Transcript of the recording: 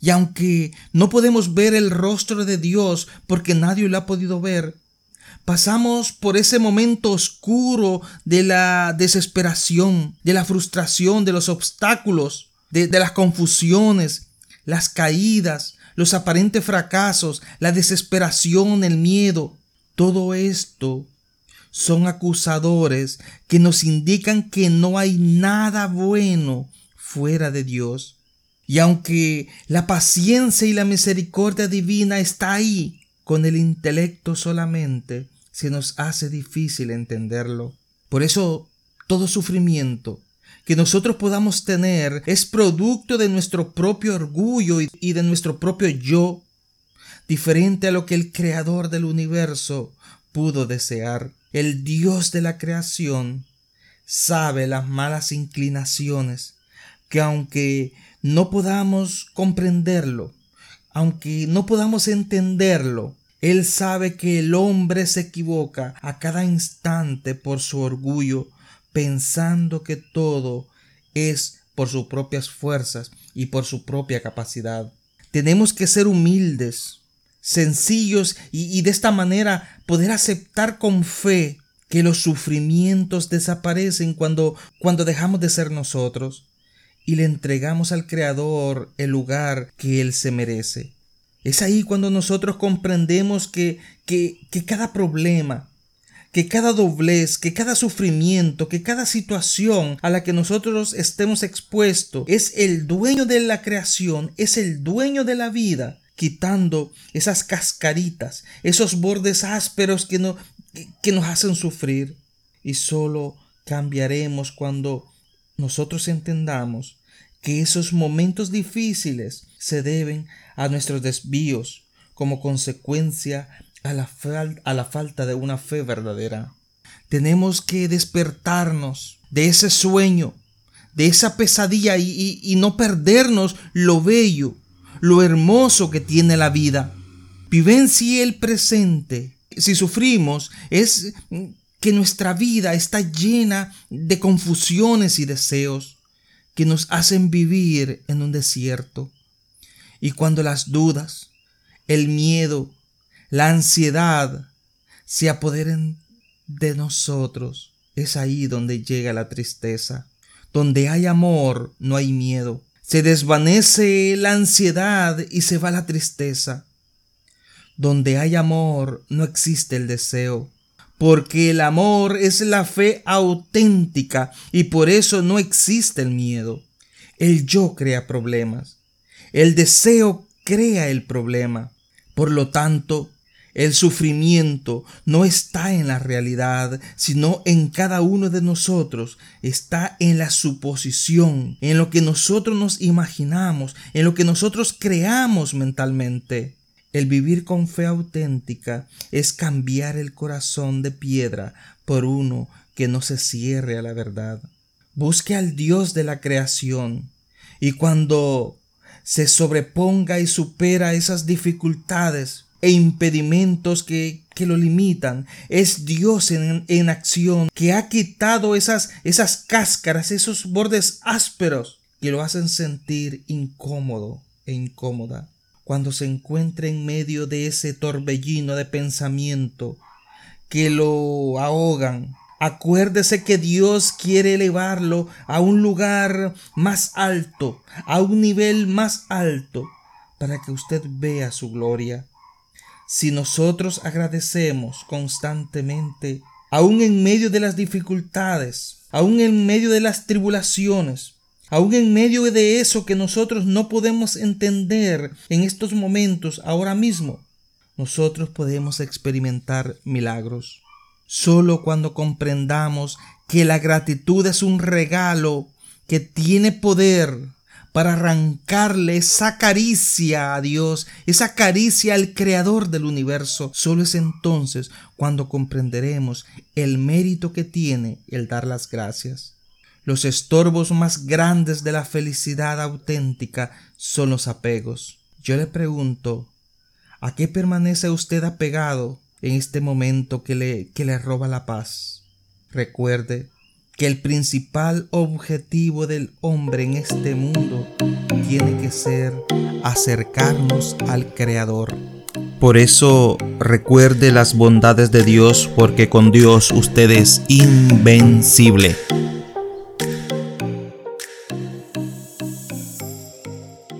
y aunque no podemos ver el rostro de Dios porque nadie lo ha podido ver, pasamos por ese momento oscuro de la desesperación, de la frustración, de los obstáculos, de, las confusiones, las caídas, los aparentes fracasos, la desesperación, el miedo. Todo esto son acusadores que nos indican que no hay nada bueno fuera de Dios. Y aunque la paciencia y la misericordia divina está ahí, con el intelecto solamente se nos hace difícil entenderlo. Por eso todo sufrimiento que nosotros podamos tener es producto de nuestro propio orgullo y de nuestro propio yo, diferente a lo que el Creador del universo pudo desear. El Dios de la creación sabe las malas inclinaciones que aunque no podamos comprenderlo, aunque no podamos entenderlo, Él sabe que el hombre se equivoca a cada instante por su orgullo, pensando que todo es por sus propias fuerzas y por su propia capacidad. Tenemos que ser humildes, sencillos y, de esta manera poder aceptar con fe que los sufrimientos desaparecen cuando, cuando dejamos de ser nosotros y le entregamos al Creador el lugar que Él se merece. Es ahí cuando nosotros comprendemos que, que, que cada problema, que cada doblez, que cada sufrimiento, que cada situación a la que nosotros estemos expuestos es el dueño de la creación, es el dueño de la vida, quitando esas cascaritas, esos bordes ásperos que, no, que nos hacen sufrir. Y solo cambiaremos cuando nosotros entendamos que esos momentos difíciles se deben a nuestros desvíos como consecuencia a la, a la falta de una fe verdadera. Tenemos que despertarnos de ese sueño, de esa pesadilla y, y no perdernos lo bello, lo hermoso que tiene la vida. Vivencia el presente. Si sufrimos es que nuestra vida está llena de confusiones y deseos que nos hacen vivir en un desierto. Y cuando las dudas, el miedo, la ansiedad se apoderen de nosotros, es ahí donde llega la tristeza. Donde hay amor, no hay miedo. Se desvanece la ansiedad y se va la tristeza. Donde hay amor, no existe el deseo porque el amor es la fe auténtica y por eso no existe el miedo. El yo crea problemas. El deseo crea el problema. Por lo tanto, el sufrimiento no está en la realidad, sino en cada uno de nosotros. Está en la suposición, en lo que nosotros nos imaginamos, en lo que nosotros creamos mentalmente. El vivir con fe auténtica es cambiar el corazón de piedra por uno que no se cierre a la verdad. Busque al Dios de la creación y cuando se sobreponga y supera esas dificultades e impedimentos que, que lo limitan, es Dios en, en, acción que ha quitado esas, esas cáscaras, esos bordes ásperos que lo hacen sentir incómodo e incómoda cuando se encuentre en medio de ese torbellino de pensamiento que lo ahogan. Acuérdese que Dios quiere elevarlo a un lugar más alto, a un nivel más alto, para que usted vea su gloria. Si nosotros agradecemos constantemente, aún en medio de las dificultades, aún en medio de las tribulaciones, aún en medio de eso que nosotros no podemos entender en estos momentos ahora mismo, nosotros podemos experimentar milagros. Solo cuando comprendamos que la gratitud es un regalo que tiene poder para arrancarle esa caricia a Dios, esa caricia al Creador del universo. Solo es entonces cuando comprenderemos el mérito que tiene el dar las gracias. Los estorbos más grandes de la felicidad auténtica son los apegos. Yo le pregunto, ¿a qué permanece usted apegado en este momento que le, que le roba la paz? Recuerde que el principal objetivo del hombre en este mundo tiene que ser acercarnos al Creador. Por eso recuerde las bondades de Dios porque con Dios usted es invencible.